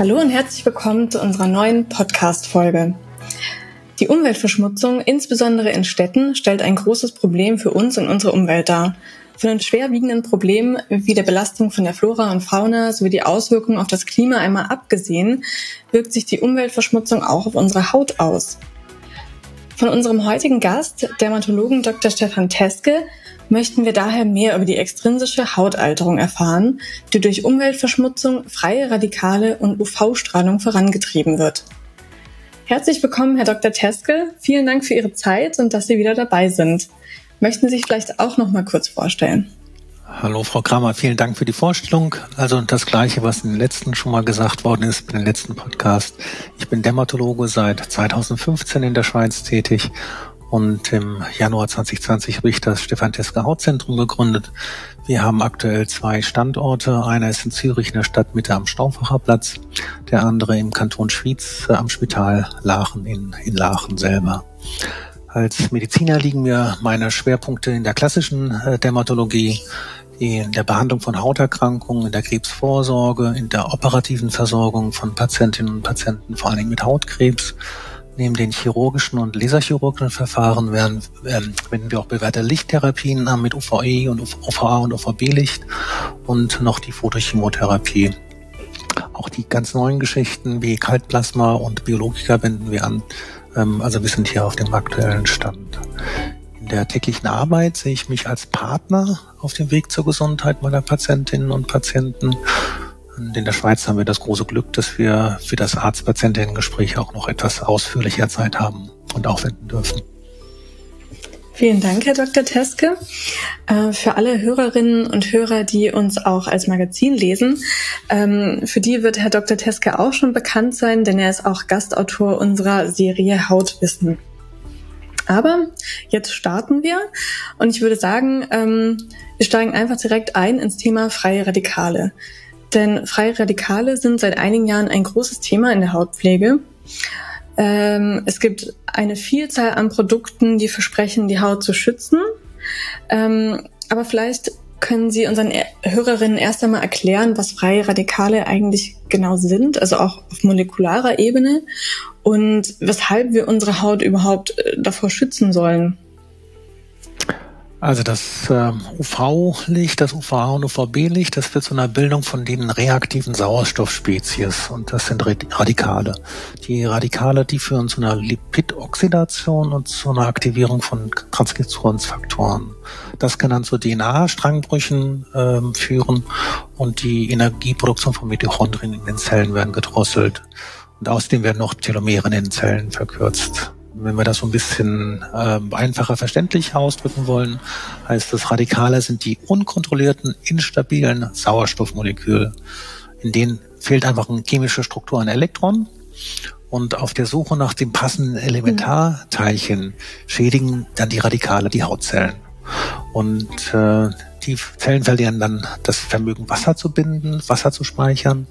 Hallo und herzlich willkommen zu unserer neuen Podcast-Folge. Die Umweltverschmutzung, insbesondere in Städten, stellt ein großes Problem für uns und unsere Umwelt dar. Von den schwerwiegenden Problemen wie der Belastung von der Flora und Fauna sowie die Auswirkungen auf das Klima einmal abgesehen, wirkt sich die Umweltverschmutzung auch auf unsere Haut aus. Von unserem heutigen Gast, Dermatologen Dr. Stefan Teske, möchten wir daher mehr über die extrinsische Hautalterung erfahren, die durch Umweltverschmutzung, freie Radikale und UV-Strahlung vorangetrieben wird. Herzlich willkommen, Herr Dr. Teske. Vielen Dank für Ihre Zeit und dass Sie wieder dabei sind. Möchten Sie sich vielleicht auch noch mal kurz vorstellen? Hallo Frau Kramer, vielen Dank für die Vorstellung. Also das Gleiche, was in den letzten schon mal gesagt worden ist, bei den letzten Podcast. Ich bin Dermatologe seit 2015 in der Schweiz tätig und im Januar 2020 habe ich das Stefan Teske Hautzentrum gegründet. Wir haben aktuell zwei Standorte. Einer ist in Zürich in der Stadtmitte am Stauffacher Platz, der andere im Kanton Schwyz am Spital Lachen in, in Lachen selber. Als Mediziner liegen mir meine Schwerpunkte in der klassischen äh, Dermatologie, in der Behandlung von Hauterkrankungen, in der Krebsvorsorge, in der operativen Versorgung von Patientinnen und Patienten, vor allen Dingen mit Hautkrebs Neben den chirurgischen und laserchirurgischen Verfahren werden, ähm, wenden wir auch bewährte Lichttherapien an mit UVE und UVA und UVB-Licht und noch die Photochemotherapie. Auch die ganz neuen Geschichten wie Kaltplasma und Biologika wenden wir an. Ähm, also wir sind hier auf dem aktuellen Stand. In der täglichen Arbeit sehe ich mich als Partner auf dem Weg zur Gesundheit meiner Patientinnen und Patienten in der Schweiz haben wir das große Glück, dass wir für das Arzt-Patientinnen-Gespräch auch noch etwas ausführlicher Zeit haben und aufwenden dürfen. Vielen Dank, Herr Dr. Teske. Äh, für alle Hörerinnen und Hörer, die uns auch als Magazin lesen, ähm, für die wird Herr Dr. Teske auch schon bekannt sein, denn er ist auch Gastautor unserer Serie Hautwissen. Aber jetzt starten wir und ich würde sagen, ähm, wir steigen einfach direkt ein ins Thema freie Radikale. Denn freie Radikale sind seit einigen Jahren ein großes Thema in der Hautpflege. Ähm, es gibt eine Vielzahl an Produkten, die versprechen, die Haut zu schützen. Ähm, aber vielleicht können Sie unseren Hörerinnen erst einmal erklären, was freie Radikale eigentlich genau sind, also auch auf molekularer Ebene und weshalb wir unsere Haut überhaupt äh, davor schützen sollen. Also das äh, UV-Licht, das UVA und UVB-Licht, das wird zu einer Bildung von den reaktiven Sauerstoffspezies und das sind Radikale. Die Radikale, die führen zu einer Lipidoxidation und zu einer Aktivierung von Transkriptionsfaktoren. Das kann dann zu DNA-Strangbrüchen äh, führen und die Energieproduktion von Mitochondrien in den Zellen werden gedrosselt. Und außerdem werden noch Telomere in den Zellen verkürzt wenn wir das so ein bisschen äh, einfacher verständlich ausdrücken wollen, heißt das, Radikale sind die unkontrollierten, instabilen Sauerstoffmoleküle. In denen fehlt einfach eine chemische Struktur an Elektronen. Und auf der Suche nach dem passenden Elementarteilchen schädigen dann die Radikale die Hautzellen. Und äh, die Zellen verlieren dann das Vermögen, Wasser zu binden, Wasser zu speichern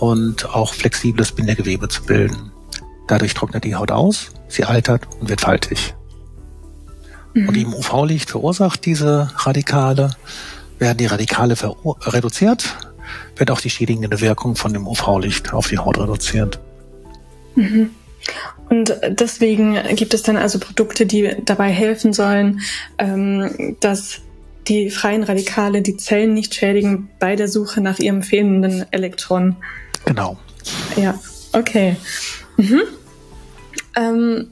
und auch flexibles Bindegewebe zu bilden. Dadurch trocknet die Haut aus, sie altert und wird faltig. Mhm. Und im UV-Licht verursacht diese Radikale, werden die Radikale reduziert, wird auch die schädigende Wirkung von dem UV-Licht auf die Haut reduziert. Mhm. Und deswegen gibt es dann also Produkte, die dabei helfen sollen, ähm, dass die freien Radikale die Zellen nicht schädigen bei der Suche nach ihrem fehlenden Elektron. Genau Ja, okay. Mhm. Ähm,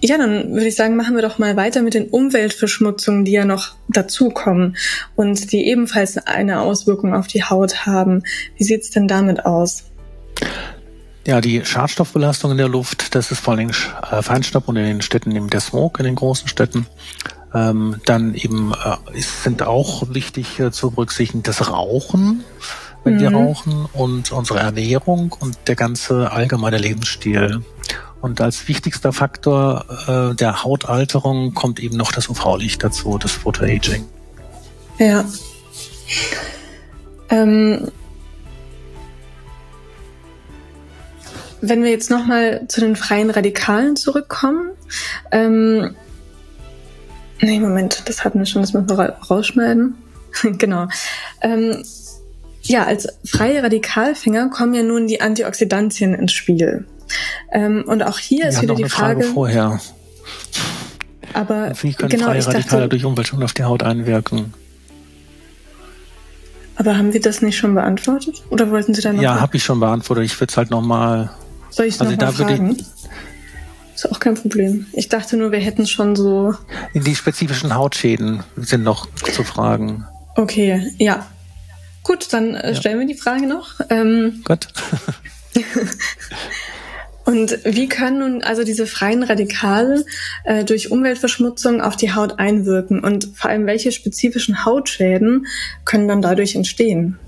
ja, dann würde ich sagen, machen wir doch mal weiter mit den Umweltverschmutzungen, die ja noch dazukommen und die ebenfalls eine Auswirkung auf die Haut haben. Wie sieht's denn damit aus? Ja, die Schadstoffbelastung in der Luft, das ist vor allem äh, Feinstaub und in den Städten eben der Smog, in den großen Städten. Ähm, dann eben äh, sind auch wichtig äh, zu berücksichtigen das Rauchen, wenn mhm. wir rauchen, und unsere Ernährung und der ganze allgemeine Lebensstil. Und als wichtigster Faktor äh, der Hautalterung kommt eben noch das UV-Licht dazu, das Photoaging. Ja. Ähm, wenn wir jetzt nochmal zu den freien Radikalen zurückkommen. Ähm, nee, Moment, das hatten wir schon, das müssen wir rausschneiden. genau. Ähm, ja, als freie Radikalfänger kommen ja nun die Antioxidantien ins Spiel. Ähm, und auch hier ist wieder die Frage, Frage vorher. Aber wie können genau, freie Radikale dachte, durch Umwelt schon auf die Haut einwirken? Aber haben wir das nicht schon beantwortet? Oder wollten Sie da noch? Ja, habe ich schon beantwortet. Ich würde es halt nochmal soll ich es also nochmal fragen? Ist auch kein Problem. Ich dachte nur, wir hätten schon so. Die spezifischen Hautschäden sind noch zu fragen. Okay, ja. Gut, dann äh, ja. stellen wir die Frage noch. Ähm, Gut. Und wie können nun also diese freien Radikale äh, durch Umweltverschmutzung auf die Haut einwirken? Und vor allem, welche spezifischen Hautschäden können dann dadurch entstehen?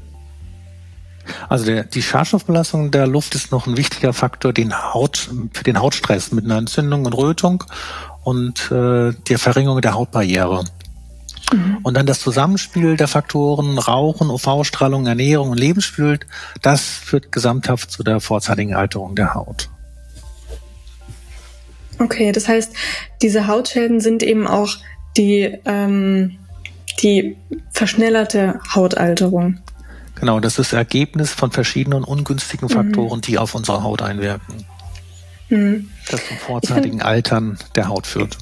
Also der, die Schadstoffbelastung der Luft ist noch ein wichtiger Faktor den Haut, für den Hautstress mit einer Entzündung und Rötung und äh, der Verringerung der Hautbarriere. Mhm. Und dann das Zusammenspiel der Faktoren Rauchen, UV-Strahlung, Ernährung und Lebensstil, das führt gesamthaft zu der vorzeitigen Alterung der Haut. Okay, das heißt, diese Hautschäden sind eben auch die, ähm, die verschnellerte Hautalterung. Genau, das ist Ergebnis von verschiedenen ungünstigen Faktoren, mhm. die auf unsere Haut einwirken. Mhm. Das zum vorzeitigen Altern der Haut führt.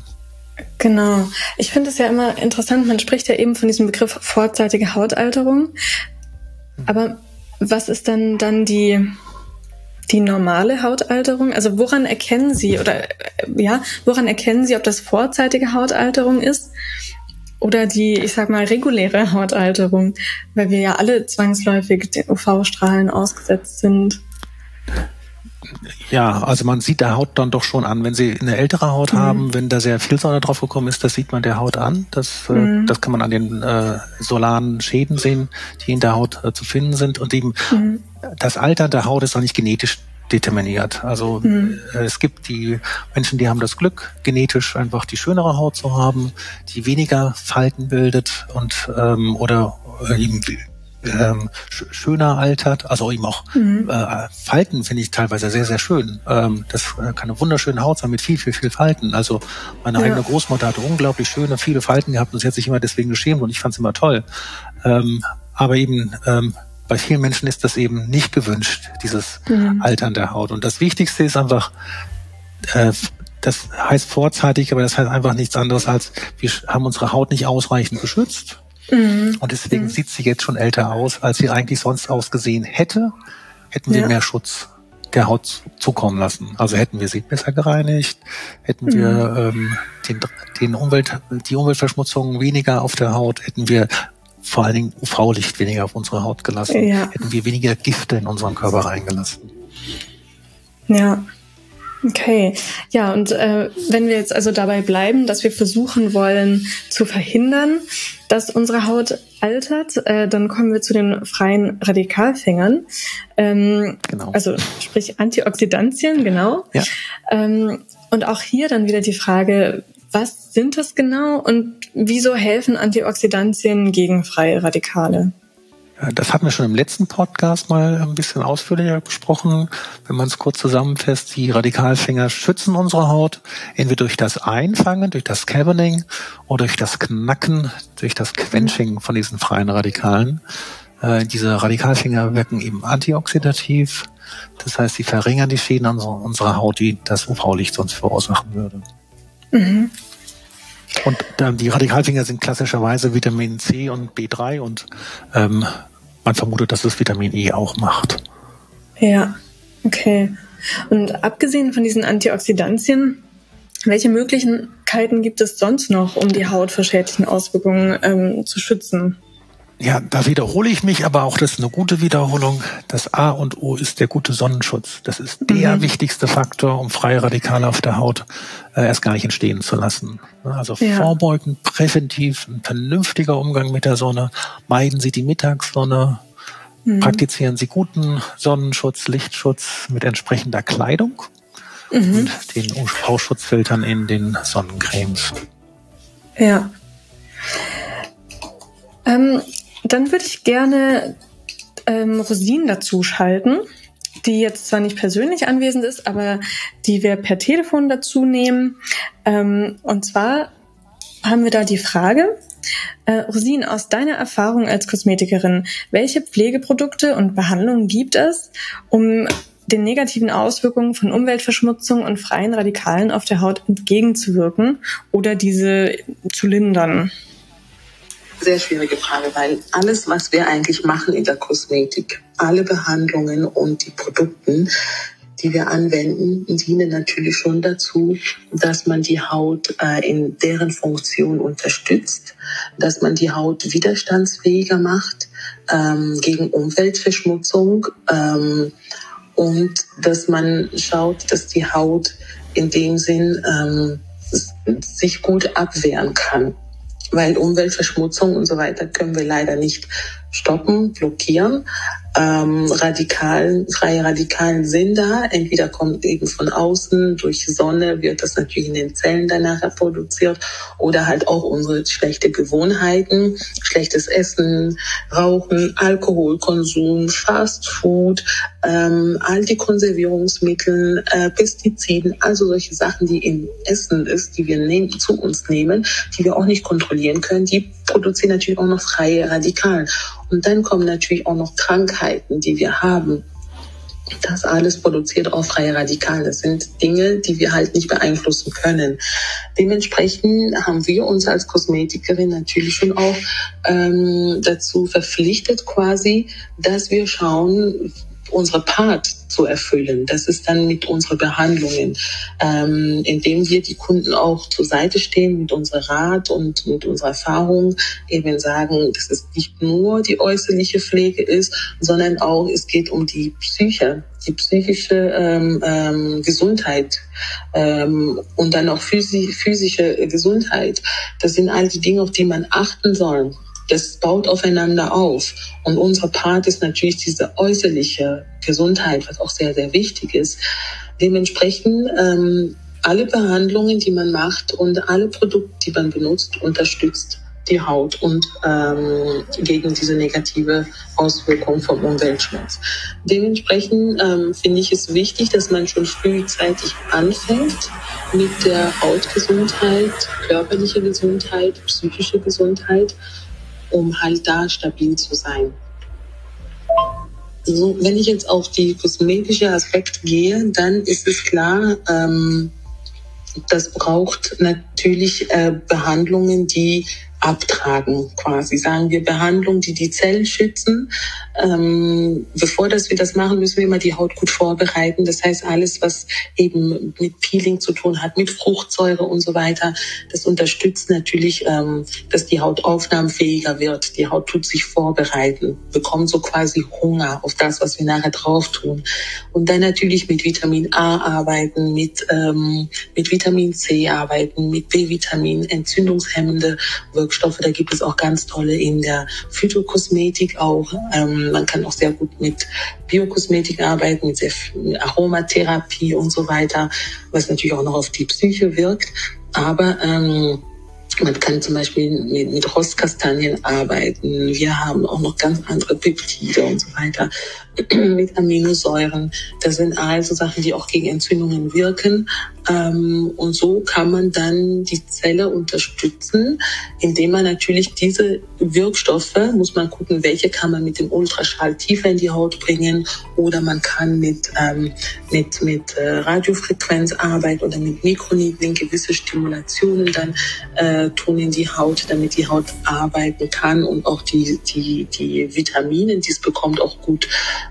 Genau. Ich finde es ja immer interessant, man spricht ja eben von diesem Begriff vorzeitige Hautalterung. Aber was ist dann dann die, die normale Hautalterung? Also woran erkennen Sie oder ja, woran erkennen Sie, ob das vorzeitige Hautalterung ist oder die, ich sag mal, reguläre Hautalterung, weil wir ja alle zwangsläufig den UV-Strahlen ausgesetzt sind. Ja, also man sieht der Haut dann doch schon an, wenn sie eine ältere Haut mhm. haben, wenn da sehr viel Sonne drauf gekommen ist, das sieht man der Haut an. Das, äh, mhm. äh, das kann man an den äh, solaren Schäden sehen, die in der Haut äh, zu finden sind. Und eben mhm. das Alter der Haut ist auch nicht genetisch determiniert. Also mhm. Äh, es gibt die Menschen, die haben das Glück, genetisch einfach die schönere Haut zu haben, die weniger Falten bildet und ähm, oder äh, eben ähm, schöner altert, also eben auch mhm. äh, Falten finde ich teilweise sehr, sehr schön. Ähm, das kann eine wunderschöne Haut sein mit viel, viel, viel Falten. Also meine ja. eigene Großmutter hatte unglaublich schöne, viele Falten gehabt und sie hat sich immer deswegen geschämt und ich fand es immer toll. Ähm, aber eben ähm, bei vielen Menschen ist das eben nicht gewünscht, dieses mhm. Altern der Haut. Und das Wichtigste ist einfach, äh, das heißt vorzeitig, aber das heißt einfach nichts anderes als, wir haben unsere Haut nicht ausreichend geschützt. Mhm. Und deswegen mhm. sieht sie jetzt schon älter aus, als sie eigentlich sonst ausgesehen hätte, hätten wir ja. mehr Schutz der Haut zukommen lassen. Also hätten wir sie besser gereinigt, hätten wir mhm. ähm, den, den Umwelt, die Umweltverschmutzung weniger auf der Haut, hätten wir vor allen Dingen UV-Licht weniger auf unsere Haut gelassen, ja. hätten wir weniger Gifte in unseren Körper reingelassen. Ja. Okay, ja, und äh, wenn wir jetzt also dabei bleiben, dass wir versuchen wollen zu verhindern, dass unsere Haut altert, äh, dann kommen wir zu den freien Radikalfängern. Ähm, genau. Also sprich Antioxidantien, genau. Ja. Ähm, und auch hier dann wieder die Frage, was sind das genau und wieso helfen Antioxidantien gegen freie Radikale? Das hatten wir schon im letzten Podcast mal ein bisschen ausführlicher besprochen. Wenn man es kurz zusammenfasst, die Radikalfänger schützen unsere Haut, entweder durch das Einfangen, durch das Caberning oder durch das Knacken, durch das Quenching von diesen freien Radikalen. Äh, diese Radikalfänger wirken eben antioxidativ. Das heißt, sie verringern die Schäden an unserer Haut, die das UV-Licht sonst verursachen würde. Mhm. Und ähm, die Radikalfinger sind klassischerweise Vitamin C und B3 und ähm, man vermutet, dass es Vitamin E auch macht. Ja. Okay. Und abgesehen von diesen Antioxidantien, welche Möglichkeiten gibt es sonst noch, um die Haut vor schädlichen Auswirkungen ähm, zu schützen? Ja, da wiederhole ich mich, aber auch das ist eine gute Wiederholung. Das A und O ist der gute Sonnenschutz. Das ist der mhm. wichtigste Faktor, um freie Radikale auf der Haut äh, erst gar nicht entstehen zu lassen. Also ja. vorbeugen, präventiv, ein vernünftiger Umgang mit der Sonne. Meiden Sie die Mittagssonne. Mhm. Praktizieren Sie guten Sonnenschutz, Lichtschutz mit entsprechender Kleidung mhm. und den UV-Schutzfiltern in den Sonnencremes. Ja. Ähm, dann würde ich gerne ähm, Rosinen dazu schalten, die jetzt zwar nicht persönlich anwesend ist, aber die wir per Telefon dazu nehmen. Ähm, und zwar haben wir da die Frage, äh, Rosin, aus deiner Erfahrung als Kosmetikerin, welche Pflegeprodukte und Behandlungen gibt es, um den negativen Auswirkungen von Umweltverschmutzung und freien Radikalen auf der Haut entgegenzuwirken oder diese zu lindern? Sehr schwierige Frage, weil alles, was wir eigentlich machen in der Kosmetik, alle Behandlungen und die Produkte, die wir anwenden, dienen natürlich schon dazu, dass man die Haut äh, in deren Funktion unterstützt, dass man die Haut widerstandsfähiger macht ähm, gegen Umweltverschmutzung ähm, und dass man schaut, dass die Haut in dem Sinn ähm, sich gut abwehren kann weil Umweltverschmutzung und so weiter können wir leider nicht stoppen, blockieren ähm, Radikalen, freie Radikalen sind da. Entweder kommt eben von außen, durch Sonne wird das natürlich in den Zellen danach produziert oder halt auch unsere schlechte Gewohnheiten, schlechtes Essen, Rauchen, Alkoholkonsum, Fast Food, ähm, all die Konservierungsmittel, äh, Pestiziden, also solche Sachen, die im Essen ist, die wir nehmen, zu uns nehmen, die wir auch nicht kontrollieren können, die produzieren natürlich auch noch freie Radikalen. Und dann kommen natürlich auch noch Krankheiten, die wir haben. Das alles produziert auch freie Radikale. Das sind Dinge, die wir halt nicht beeinflussen können. Dementsprechend haben wir uns als Kosmetikerin natürlich schon auch ähm, dazu verpflichtet, quasi, dass wir schauen, unsere Part zu erfüllen. Das ist dann mit unseren Behandlungen, ähm, indem wir die Kunden auch zur Seite stehen mit unserem Rat und mit unserer Erfahrung, eben sagen, dass es nicht nur die äußerliche Pflege ist, sondern auch es geht um die Psyche, die psychische ähm, ähm, Gesundheit ähm, und dann auch physische Gesundheit. Das sind all die Dinge, auf die man achten soll das baut aufeinander auf. Und unser Part ist natürlich diese äußerliche Gesundheit, was auch sehr, sehr wichtig ist. Dementsprechend ähm, alle Behandlungen, die man macht und alle Produkte, die man benutzt, unterstützt die Haut und ähm, gegen diese negative Auswirkung vom Umweltschmutz. Dementsprechend ähm, finde ich es wichtig, dass man schon frühzeitig anfängt mit der Hautgesundheit, körperliche Gesundheit, psychische Gesundheit um halt da stabil zu sein. So, wenn ich jetzt auf die kosmetische Aspekt gehe, dann ist es klar, ähm, das braucht natürlich äh, Behandlungen, die abtragen, quasi. Sagen wir Behandlung, die die Zellen schützen. Ähm, bevor dass wir das machen, müssen wir immer die Haut gut vorbereiten. Das heißt, alles, was eben mit Peeling zu tun hat, mit Fruchtsäure und so weiter, das unterstützt natürlich, ähm, dass die Haut aufnahmefähiger wird. Die Haut tut sich vorbereiten, bekommt so quasi Hunger auf das, was wir nachher drauf tun. Und dann natürlich mit Vitamin A arbeiten, mit, ähm, mit Vitamin C arbeiten, mit B-Vitamin, entzündungshemmende Wirkstoffe Wirkstoffe. Da gibt es auch ganz tolle in der Phytokosmetik auch. Ähm, man kann auch sehr gut mit Biokosmetik arbeiten, mit sehr viel Aromatherapie und so weiter, was natürlich auch noch auf die Psyche wirkt. Aber ähm, man kann zum Beispiel mit, mit Rostkastanien arbeiten. Wir haben auch noch ganz andere Peptide und so weiter mit Aminosäuren. Das sind also Sachen, die auch gegen Entzündungen wirken. Ähm, und so kann man dann die Zelle unterstützen, indem man natürlich diese Wirkstoffe, muss man gucken, welche kann man mit dem Ultraschall tiefer in die Haut bringen oder man kann mit, ähm, mit, mit äh, Radiofrequenz arbeiten oder mit Mikroneedling gewisse Stimulationen dann äh, tun in die Haut, damit die Haut arbeiten kann und auch die, die, die Vitamine, die es bekommt, auch gut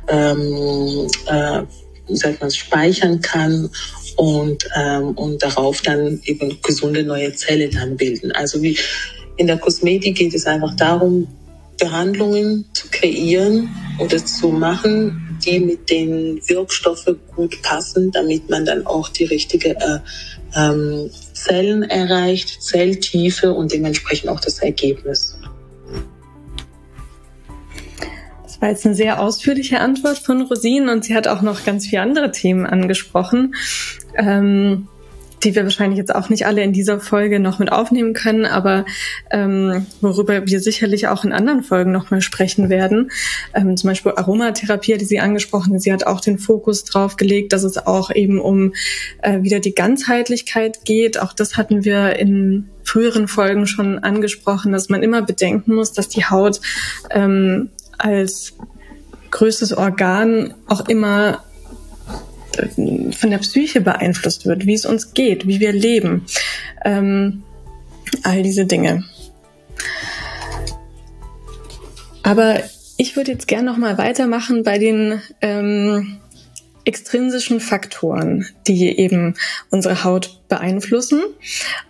ähm, äh, sag mal, speichern kann und, ähm, und darauf dann eben gesunde neue Zellen dann bilden. Also wie in der Kosmetik geht es einfach darum, Behandlungen zu kreieren oder zu machen, die mit den Wirkstoffen gut passen, damit man dann auch die richtige äh, ähm, Zellen erreicht, Zelltiefe und dementsprechend auch das Ergebnis. War jetzt eine sehr ausführliche Antwort von Rosine und sie hat auch noch ganz viele andere Themen angesprochen. Ähm, die wir wahrscheinlich jetzt auch nicht alle in dieser Folge noch mit aufnehmen können, aber ähm, worüber wir sicherlich auch in anderen Folgen nochmal sprechen werden. Ähm, zum Beispiel Aromatherapie, die sie angesprochen hat. Sie hat auch den Fokus drauf gelegt, dass es auch eben um äh, wieder die Ganzheitlichkeit geht. Auch das hatten wir in früheren Folgen schon angesprochen, dass man immer bedenken muss, dass die Haut ähm, als größtes Organ auch immer von der Psyche beeinflusst wird, wie es uns geht, wie wir leben. Ähm, all diese Dinge. Aber ich würde jetzt gerne noch mal weitermachen bei den ähm, extrinsischen Faktoren, die eben unsere Haut beeinflussen.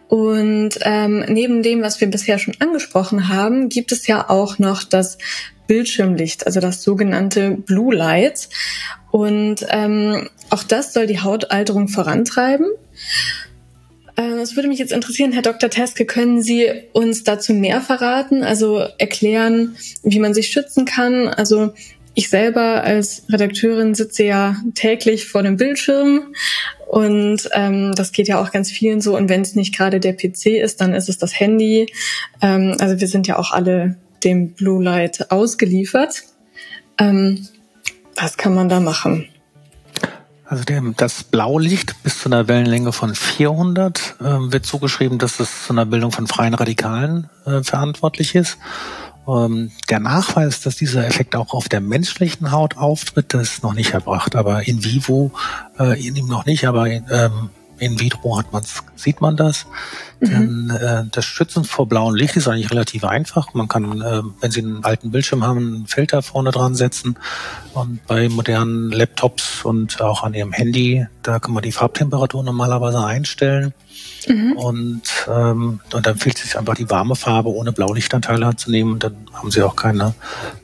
Und ähm, neben dem, was wir bisher schon angesprochen haben, gibt es ja auch noch das Bildschirmlicht, also das sogenannte Blue Light. Und ähm, auch das soll die Hautalterung vorantreiben. Äh, es würde mich jetzt interessieren, Herr Dr. Teske, können Sie uns dazu mehr verraten, also erklären, wie man sich schützen kann? Also ich selber als Redakteurin sitze ja täglich vor dem Bildschirm und ähm, das geht ja auch ganz vielen so. Und wenn es nicht gerade der PC ist, dann ist es das Handy. Ähm, also wir sind ja auch alle dem Blue Light ausgeliefert. Ähm, was kann man da machen? Also dem, das Blaulicht bis zu einer Wellenlänge von 400 äh, wird zugeschrieben, dass es zu einer Bildung von freien Radikalen äh, verantwortlich ist. Ähm, der Nachweis, dass dieser Effekt auch auf der menschlichen Haut auftritt, das ist noch nicht erbracht. Aber in vivo äh, in ihm noch nicht, aber ähm, in vitro hat man's, sieht man das. Mhm. Denn äh, das Schützen vor blauem Licht ist eigentlich relativ einfach. Man kann, äh, wenn Sie einen alten Bildschirm haben, einen Filter vorne dran setzen. Und bei modernen Laptops und auch an Ihrem Handy, da kann man die Farbtemperatur normalerweise einstellen. Mhm. Und, ähm, und dann empfiehlt sich einfach die warme Farbe ohne Blaulichtanteile anzunehmen. Und dann haben Sie auch keine,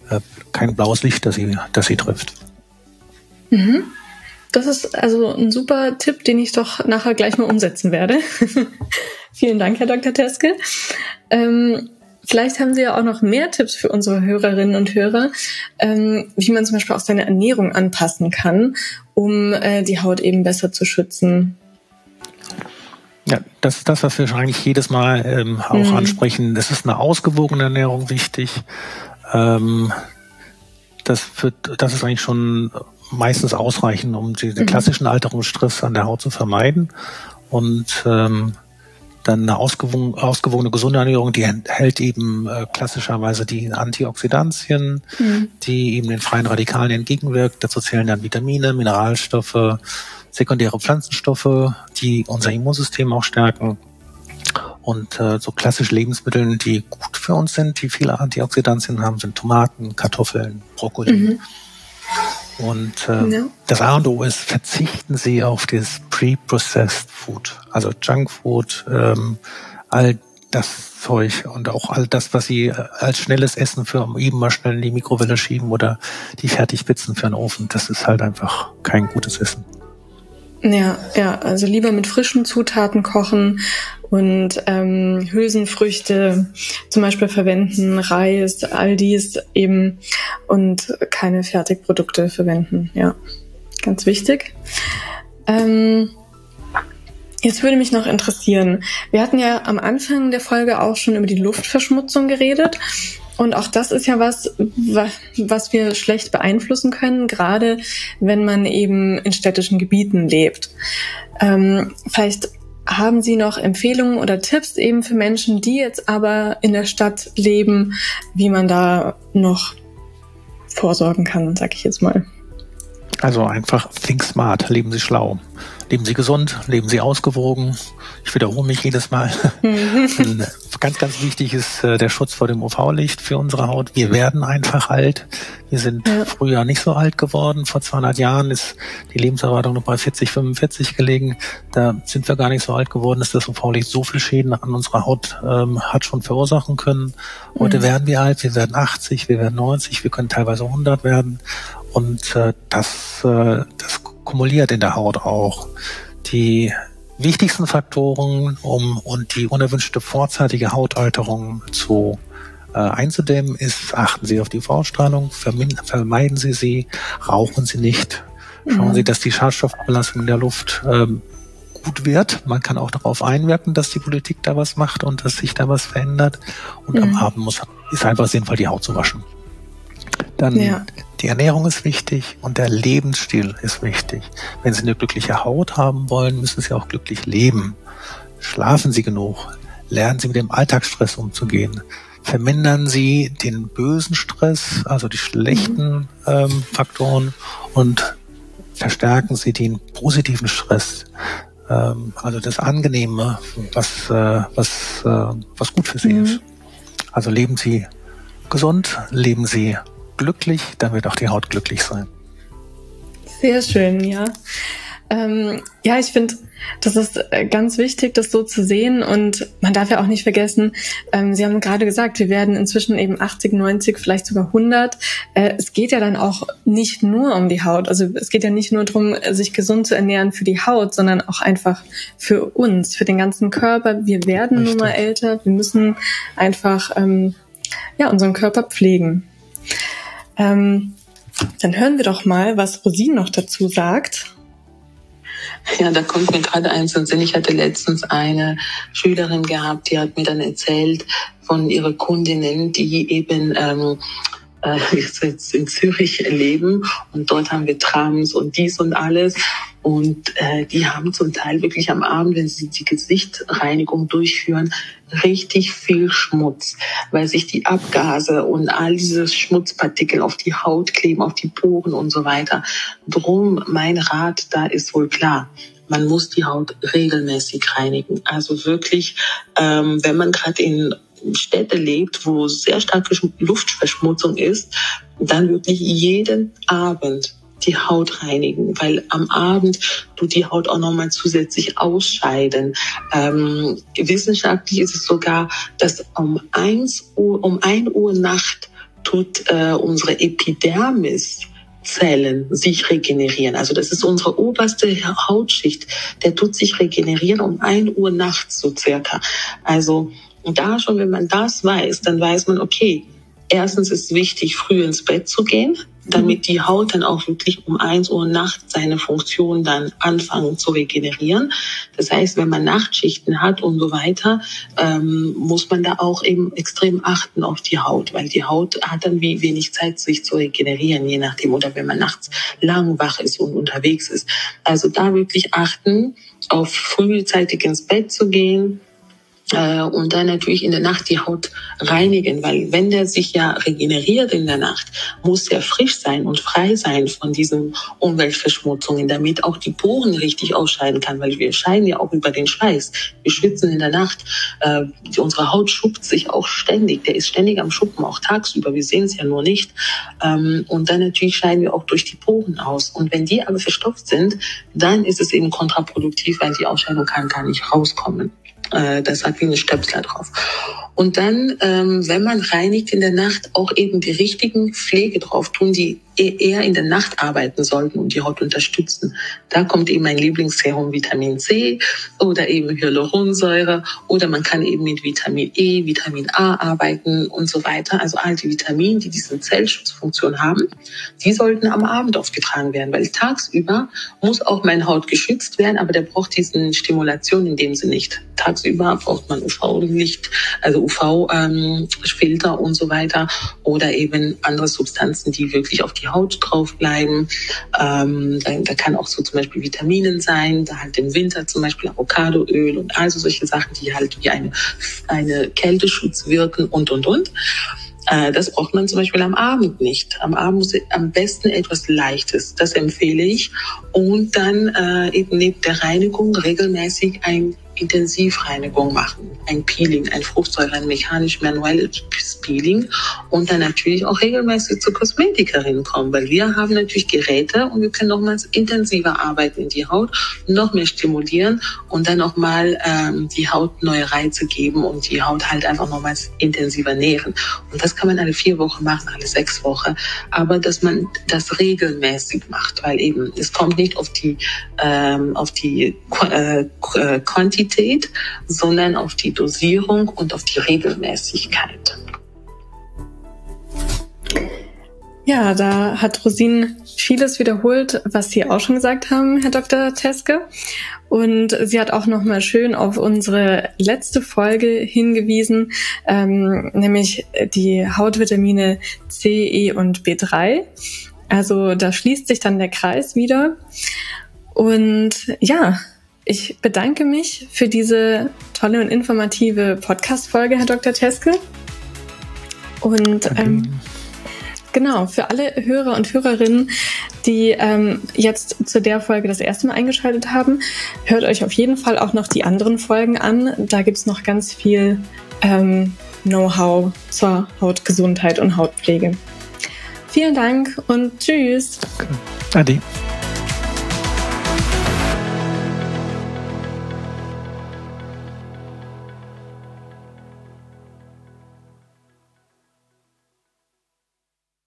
äh, kein blaues Licht, das Sie, das Sie trifft. Mhm. Das ist also ein super Tipp, den ich doch nachher gleich mal umsetzen werde. Vielen Dank, Herr Dr. Teske. Ähm, vielleicht haben Sie ja auch noch mehr Tipps für unsere Hörerinnen und Hörer, ähm, wie man zum Beispiel auch seine Ernährung anpassen kann, um äh, die Haut eben besser zu schützen. Ja, das ist das, was wir eigentlich jedes Mal ähm, auch mhm. ansprechen. Es ist eine ausgewogene Ernährung wichtig. Ähm, das, wird, das ist eigentlich schon meistens ausreichen, um den mhm. klassischen Alterungsstress an der Haut zu vermeiden. Und ähm, dann eine ausgewogen, ausgewogene gesunde Ernährung, die enthält eben äh, klassischerweise die Antioxidantien, mhm. die eben den freien Radikalen entgegenwirkt. Dazu zählen dann Vitamine, Mineralstoffe, sekundäre Pflanzenstoffe, die unser Immunsystem auch stärken. Und äh, so klassische Lebensmittel, die gut für uns sind, die viele Antioxidantien haben, sind Tomaten, Kartoffeln, Brokkoli. Mhm. Und äh, ja. das A und O ist, verzichten Sie auf das Pre-Processed Food, also Junkfood, ähm, all das Zeug und auch all das, was Sie äh, als schnelles Essen für eben mal schnell in die Mikrowelle schieben oder die Fertigpizzen für den Ofen, das ist halt einfach kein gutes Essen. Ja, ja, also lieber mit frischen Zutaten kochen und ähm, Hülsenfrüchte zum Beispiel verwenden, Reis, all dies eben und keine Fertigprodukte verwenden. Ja, ganz wichtig. Ähm, Jetzt würde mich noch interessieren, wir hatten ja am Anfang der Folge auch schon über die Luftverschmutzung geredet und auch das ist ja was, was wir schlecht beeinflussen können, gerade wenn man eben in städtischen Gebieten lebt. Ähm, vielleicht haben Sie noch Empfehlungen oder Tipps eben für Menschen, die jetzt aber in der Stadt leben, wie man da noch vorsorgen kann, sag ich jetzt mal. Also einfach think smart, leben Sie schlau. Leben Sie gesund, leben Sie ausgewogen. Ich wiederhole mich jedes Mal. Ganz, ganz wichtig ist äh, der Schutz vor dem UV-Licht für unsere Haut. Wir werden einfach alt. Wir sind ja. früher nicht so alt geworden. Vor 200 Jahren ist die Lebenserwartung noch bei 40, 45 gelegen. Da sind wir gar nicht so alt geworden, dass das UV-Licht so viel Schäden an unserer Haut ähm, hat schon verursachen können. Heute mhm. werden wir alt. Wir werden 80, wir werden 90, wir können teilweise 100 werden. Und äh, das, äh, das kumuliert in der Haut auch. Die wichtigsten Faktoren, um und die unerwünschte vorzeitige Hautalterung zu äh, einzudämmen, ist, achten Sie auf die UV-Strahlung, vermeiden Sie sie, rauchen Sie nicht, schauen mhm. Sie, dass die Schadstoffbelastung in der Luft ähm, gut wird. Man kann auch darauf einwirken, dass die Politik da was macht und dass sich da was verändert. Und mhm. am Abend muss, ist einfach sinnvoll, die Haut zu waschen. Dann ja. die Ernährung ist wichtig und der Lebensstil ist wichtig. Wenn Sie eine glückliche Haut haben wollen, müssen Sie auch glücklich leben. Schlafen Sie genug. Lernen Sie mit dem Alltagsstress umzugehen. Vermindern Sie den bösen Stress, also die schlechten mhm. ähm, Faktoren und verstärken Sie den positiven Stress, ähm, also das Angenehme, was, äh, was, äh, was gut für Sie mhm. ist. Also leben Sie gesund, leben Sie glücklich, dann wird auch die Haut glücklich sein. Sehr schön, ja. Ähm, ja, ich finde, das ist äh, ganz wichtig, das so zu sehen. Und man darf ja auch nicht vergessen, ähm, Sie haben gerade gesagt, wir werden inzwischen eben 80, 90, vielleicht sogar 100. Äh, es geht ja dann auch nicht nur um die Haut. Also es geht ja nicht nur darum, sich gesund zu ernähren für die Haut, sondern auch einfach für uns, für den ganzen Körper. Wir werden Richtig. nun mal älter. Wir müssen einfach ähm, ja, unseren Körper pflegen. Ähm, dann hören wir doch mal, was Rosin noch dazu sagt. Ja, da kommt mir gerade eins in Sinn. Ich hatte letztens eine Schülerin gehabt, die hat mir dann erzählt von ihrer Kundinnen, die eben ähm, äh, jetzt in Zürich leben und dort haben wir Trams und dies und alles. Und äh, die haben zum Teil wirklich am Abend, wenn sie die Gesichtreinigung durchführen, richtig viel Schmutz, weil sich die Abgase und all diese Schmutzpartikel auf die Haut kleben, auf die Poren und so weiter. Drum mein Rat, da ist wohl klar man muss die Haut regelmäßig reinigen. Also wirklich, ähm, wenn man gerade in Städte lebt, wo sehr starke Luftverschmutzung ist, dann wirklich jeden Abend die Haut reinigen, weil am Abend tut die Haut auch nochmal zusätzlich ausscheiden. Ähm, wissenschaftlich ist es sogar, dass um 1 Uhr, um 1 Uhr Nacht tut äh, unsere Epidermis Zellen sich regenerieren. Also das ist unsere oberste Hautschicht. Der tut sich regenerieren um 1 Uhr nachts so circa. Also da schon, wenn man das weiß, dann weiß man, okay, erstens ist wichtig, früh ins Bett zu gehen, damit die Haut dann auch wirklich um eins Uhr nachts seine Funktion dann anfangen zu regenerieren. Das heißt, wenn man Nachtschichten hat und so weiter, ähm, muss man da auch eben extrem achten auf die Haut, weil die Haut hat dann wie wenig Zeit, sich zu regenerieren, je nachdem, oder wenn man nachts lang wach ist und unterwegs ist. Also da wirklich achten, auf frühzeitig ins Bett zu gehen, und dann natürlich in der Nacht die Haut reinigen, weil wenn der sich ja regeneriert in der Nacht, muss er frisch sein und frei sein von diesen Umweltverschmutzungen, damit auch die Poren richtig ausscheiden kann, weil wir scheiden ja auch über den Schweiß. Wir schwitzen in der Nacht, äh, unsere Haut schuppt sich auch ständig, der ist ständig am Schuppen, auch tagsüber, wir sehen es ja nur nicht. Ähm, und dann natürlich scheiden wir auch durch die Poren aus. Und wenn die aber verstopft sind, dann ist es eben kontraproduktiv, weil die Ausscheidung kann gar nicht rauskommen. Äh, das hat wie eine Stöpsler drauf. Und dann, ähm, wenn man reinigt in der Nacht, auch eben die richtigen Pflege drauf tun, die eher in der Nacht arbeiten sollten und die Haut unterstützen. Da kommt eben mein Lieblingsserum Vitamin C oder eben Hyaluronsäure oder man kann eben mit Vitamin E, Vitamin A arbeiten und so weiter. Also all die Vitamine, die diese Zellschutzfunktion haben, die sollten am Abend aufgetragen werden, weil tagsüber muss auch meine Haut geschützt werden, aber der braucht diesen Stimulation in dem Sinne nicht. Tagsüber braucht man UV-Licht, also UV-Filter ähm, und so weiter oder eben andere Substanzen, die wirklich auf die Haut drauf bleiben. Ähm, da, da kann auch so zum Beispiel Vitaminen sein, da halt im Winter zum Beispiel Avocadoöl und also solche Sachen, die halt wie eine, eine Kälteschutz wirken und, und, und. Äh, das braucht man zum Beispiel am Abend nicht. Am Abend muss am besten etwas Leichtes. Das empfehle ich. Und dann äh, eben neben der Reinigung regelmäßig ein Intensivreinigung machen, ein Peeling, ein Fruchtsäure, ein mechanisch manuelles Peeling und dann natürlich auch regelmäßig zur Kosmetikerin kommen, weil wir haben natürlich Geräte und wir können nochmals intensiver arbeiten in die Haut, noch mehr stimulieren und dann nochmal ähm, die Haut neue Reize geben und die Haut halt einfach nochmals intensiver nähren. Und das kann man alle vier Wochen machen, alle sechs Wochen, aber dass man das regelmäßig macht, weil eben es kommt nicht auf die ähm, auf die äh, Quantität Quantität, sondern auf die Dosierung und auf die Regelmäßigkeit. Ja, da hat Rosin vieles wiederholt, was Sie auch schon gesagt haben, Herr Dr. Teske. Und sie hat auch nochmal schön auf unsere letzte Folge hingewiesen, ähm, nämlich die Hautvitamine C, E und B3. Also da schließt sich dann der Kreis wieder. Und ja, ich bedanke mich für diese tolle und informative Podcast-Folge, Herr Dr. Teske. Und ähm, genau, für alle Hörer und Hörerinnen, die ähm, jetzt zu der Folge das erste Mal eingeschaltet haben, hört euch auf jeden Fall auch noch die anderen Folgen an. Da gibt es noch ganz viel ähm, Know-how zur Hautgesundheit und Hautpflege. Vielen Dank und tschüss. Ade.